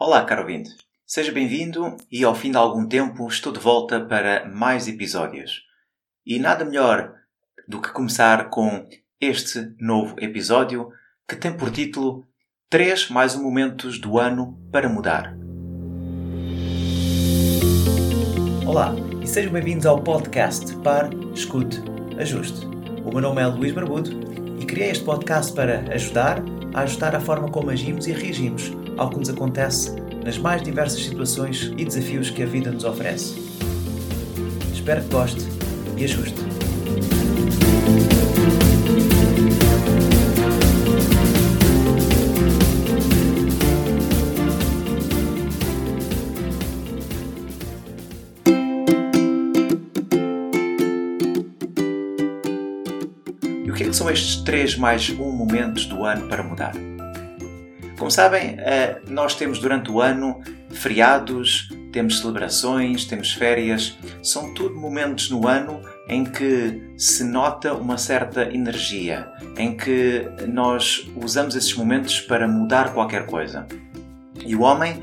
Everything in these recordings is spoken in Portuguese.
Olá, caro ouvinte. Seja bem-vindo e ao fim de algum tempo estou de volta para mais episódios. E nada melhor do que começar com este novo episódio que tem por título 3 mais um momentos do ano para mudar. Olá e sejam bem-vindos ao podcast Par, Escute, Ajuste. O meu nome é Luís Barbudo e criei este podcast para ajudar a ajustar a forma como agimos e reagimos ao que nos acontece nas mais diversas situações e desafios que a vida nos oferece. Espero que goste e ajuste. E o que é que são estes três mais um momentos do ano para mudar? Como sabem, eh, nós temos durante o ano feriados, temos celebrações, temos férias, são tudo momentos no ano em que se nota uma certa energia, em que nós usamos esses momentos para mudar qualquer coisa. E o homem,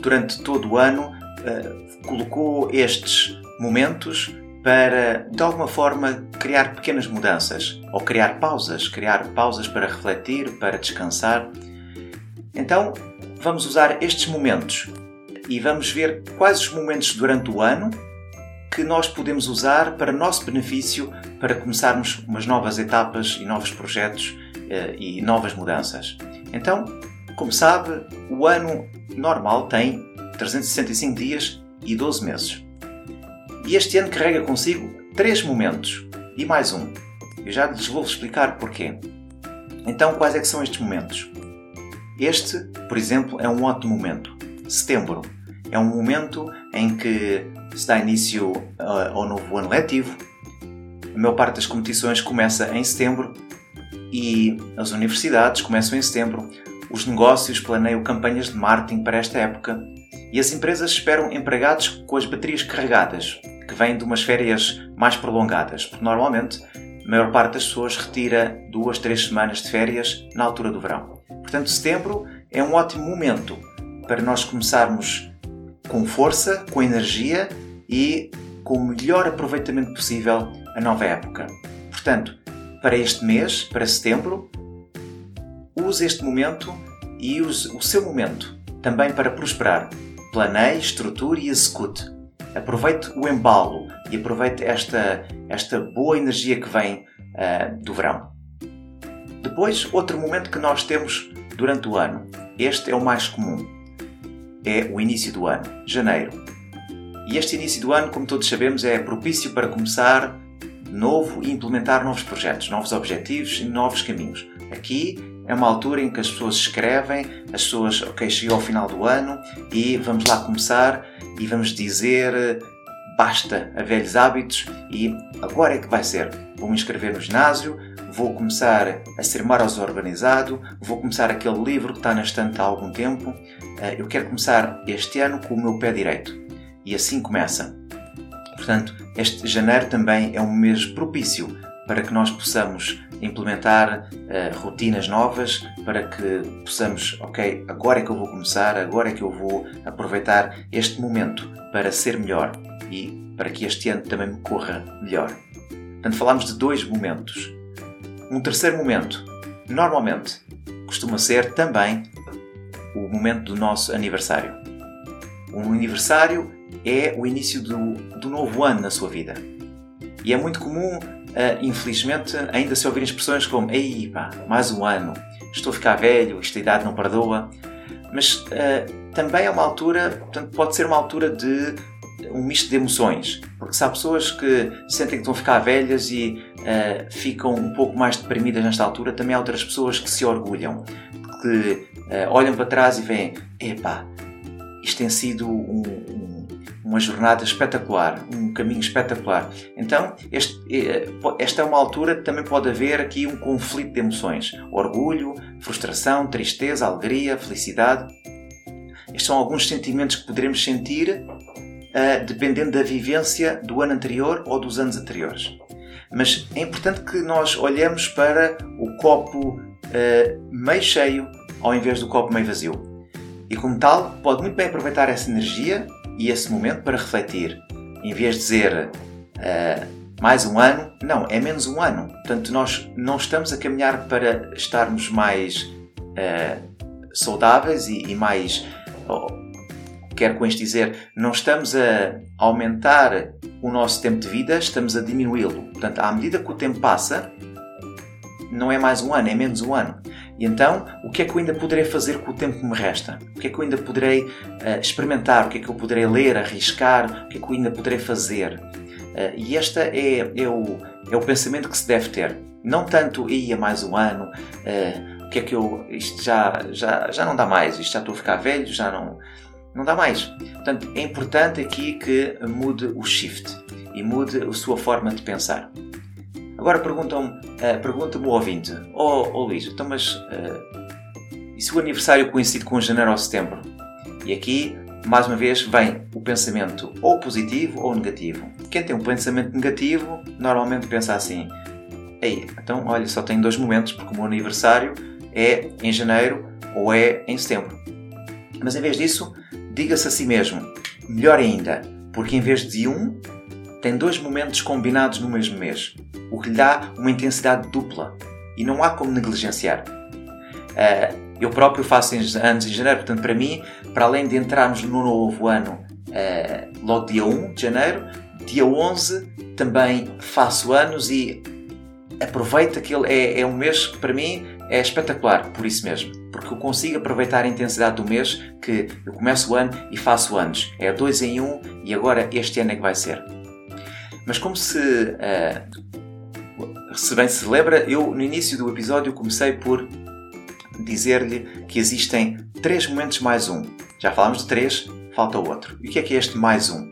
durante todo o ano, eh, colocou estes momentos para, de alguma forma, criar pequenas mudanças ou criar pausas, criar pausas para refletir, para descansar. Então, vamos usar estes momentos e vamos ver quais os momentos durante o ano que nós podemos usar para nosso benefício para começarmos umas novas etapas e novos projetos eh, e novas mudanças. Então, como sabe, o ano normal tem 365 dias e 12 meses. E este ano carrega consigo três momentos e mais um. Eu já lhes vou explicar porquê. Então, quais é que são estes momentos? Este, por exemplo, é um ótimo momento. Setembro é um momento em que se dá início uh, ao novo ano letivo. A maior parte das competições começa em setembro e as universidades começam em setembro. Os negócios planeiam campanhas de marketing para esta época e as empresas esperam empregados com as baterias carregadas, que vêm de umas férias mais prolongadas, porque normalmente a maior parte das pessoas retira duas, três semanas de férias na altura do verão. Portanto, setembro é um ótimo momento para nós começarmos com força, com energia e com o melhor aproveitamento possível a nova época. Portanto, para este mês, para setembro, use este momento e use o seu momento também para prosperar. Planeie, estruture e execute. Aproveite o embalo e aproveite esta, esta boa energia que vem uh, do verão. Depois, outro momento que nós temos durante o ano. Este é o mais comum. É o início do ano, janeiro. E este início do ano, como todos sabemos, é propício para começar novo e implementar novos projetos, novos objetivos e novos caminhos. Aqui é uma altura em que as pessoas escrevem, as pessoas, ok, chegou ao final do ano e vamos lá começar e vamos dizer basta a velhos hábitos e agora é que vai ser. Vou me inscrever no ginásio, vou começar a ser mais organizado, vou começar aquele livro que está na estante há algum tempo. Eh, eu quero começar este ano com o meu pé direito. E assim começa. Portanto, este janeiro também é um mês propício para que nós possamos implementar uh, rotinas novas, para que possamos, ok, agora é que eu vou começar, agora é que eu vou aproveitar este momento para ser melhor e para que este ano também me corra melhor. Portanto, falamos de dois momentos. Um terceiro momento, normalmente, costuma ser também o momento do nosso aniversário. Um aniversário é o início do, do novo ano na sua vida. E é muito comum, uh, infelizmente, ainda se ouvir expressões como Ei, pá, mais um ano, estou a ficar velho, esta idade não perdoa. Mas uh, também é uma altura, portanto, pode ser uma altura de um misto de emoções. Porque se há pessoas que sentem que vão ficar velhas e uh, ficam um pouco mais deprimidas nesta altura, também há outras pessoas que se orgulham. Que uh, olham para trás e veem: epá, isto tem sido um, um, uma jornada espetacular, um caminho espetacular. Então, este, eh, esta é uma altura que também pode haver aqui um conflito de emoções: orgulho, frustração, tristeza, alegria, felicidade. Estes são alguns sentimentos que poderemos sentir dependendo da vivência do ano anterior ou dos anos anteriores. Mas é importante que nós olhemos para o copo uh, meio cheio ao invés do copo meio vazio. E como tal, pode muito bem aproveitar essa energia e esse momento para refletir. Em vez de dizer uh, mais um ano, não, é menos um ano. Portanto, nós não estamos a caminhar para estarmos mais uh, saudáveis e, e mais. Oh, quero com isto dizer, não estamos a aumentar o nosso tempo de vida, estamos a diminuí-lo. Portanto, à medida que o tempo passa, não é mais um ano, é menos um ano. E então, o que é que eu ainda poderei fazer com o tempo que me resta? O que é que eu ainda poderei uh, experimentar? O que é que eu poderei ler, arriscar? O que é que eu ainda poderei fazer? Uh, e este é, é, o, é o pensamento que se deve ter. Não tanto, ia mais um ano, uh, o que é que eu. Isto já, já, já não dá mais, isto já estou a ficar velho, já não, não dá mais. Portanto, é importante aqui que mude o shift e mude a sua forma de pensar. Agora perguntam-me, uh, pergunta-me o ouvinte, oh, oh Luís, então mas uh, e se o aniversário coincide com janeiro ou setembro? E aqui, mais uma vez, vem o pensamento ou positivo ou negativo. Quem tem um pensamento negativo normalmente pensa assim: Ei, então olha, só tenho dois momentos porque o meu aniversário é em janeiro ou é em setembro. Mas em vez disso, diga-se a si mesmo: melhor ainda, porque em vez de um, tem dois momentos combinados no mesmo mês, o que lhe dá uma intensidade dupla e não há como negligenciar. Uh, eu próprio faço anos em janeiro, portanto, para mim, para além de entrarmos no novo ano uh, logo dia 1 de janeiro, dia 11 também faço anos e aproveito aquele. É, é um mês que para mim é espetacular, por isso mesmo. Porque eu consigo aproveitar a intensidade do mês que eu começo o ano e faço anos. É dois em um e agora este ano é que vai ser. Mas como se, uh, se bem se lembra, eu no início do episódio comecei por dizer-lhe que existem três momentos mais um. Já falámos de três, falta outro. E o que é que é este mais um?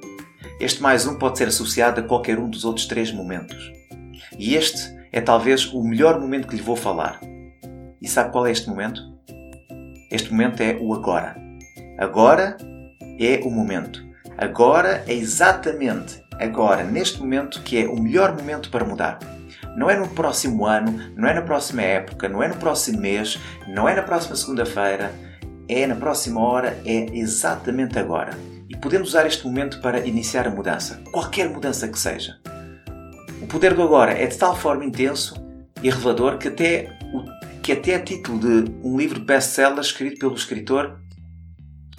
Este mais um pode ser associado a qualquer um dos outros três momentos. E este é talvez o melhor momento que lhe vou falar. E sabe qual é este momento? Este momento é o agora. Agora é o momento. Agora é exatamente agora, neste momento, que é o melhor momento para mudar. Não é no próximo ano, não é na próxima época, não é no próximo mês, não é na próxima segunda-feira, é na próxima hora, é exatamente agora. E podemos usar este momento para iniciar a mudança, qualquer mudança que seja. O poder do agora é de tal forma intenso e revelador que até, que até é título de um livro best-seller escrito pelo escritor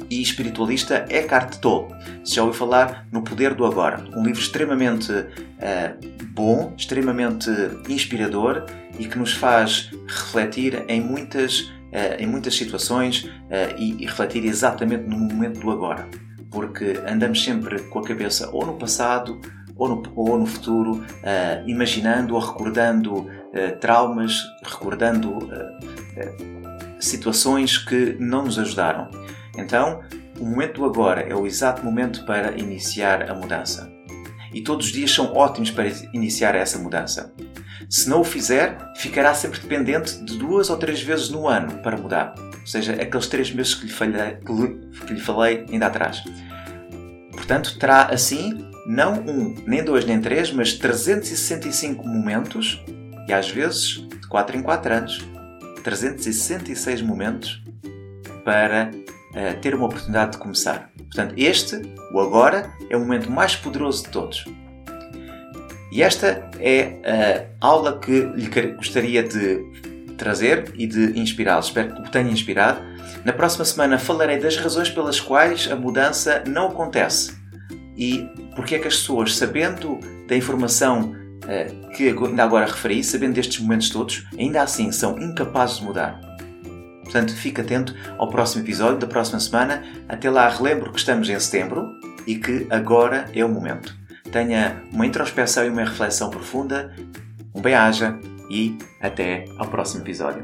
e espiritualista Eckhart Tolle. Se já ouviu falar no Poder do Agora, um livro extremamente uh, bom, extremamente inspirador e que nos faz refletir em muitas, uh, em muitas situações uh, e, e refletir exatamente no momento do agora, porque andamos sempre com a cabeça ou no passado ou no, ou no futuro, uh, imaginando ou recordando uh, traumas, recordando uh, situações que não nos ajudaram. Então, o momento do agora é o exato momento para iniciar a mudança. E todos os dias são ótimos para iniciar essa mudança. Se não o fizer, ficará sempre dependente de duas ou três vezes no ano para mudar. Ou seja, aqueles três meses que lhe, falhei, que lhe, falei ainda atrás. Portanto, terá assim não um, nem dois, nem três, mas 365 momentos e às vezes de 4 em 4 anos 366 momentos para uh, ter uma oportunidade de começar. Portanto, este, o agora, é o momento mais poderoso de todos. E esta é a aula que lhe gostaria de trazer e de inspirá-lo. Espero que o tenha inspirado. Na próxima semana falarei das razões pelas quais a mudança não acontece e porque é que as pessoas, sabendo da informação uh, que ainda agora referi, sabendo destes momentos todos, ainda assim são incapazes de mudar. Portanto, fique atento ao próximo episódio da próxima semana. Até lá, relembro que estamos em setembro e que agora é o momento. Tenha uma introspeção e uma reflexão profunda. Um bem-aja e até ao próximo episódio.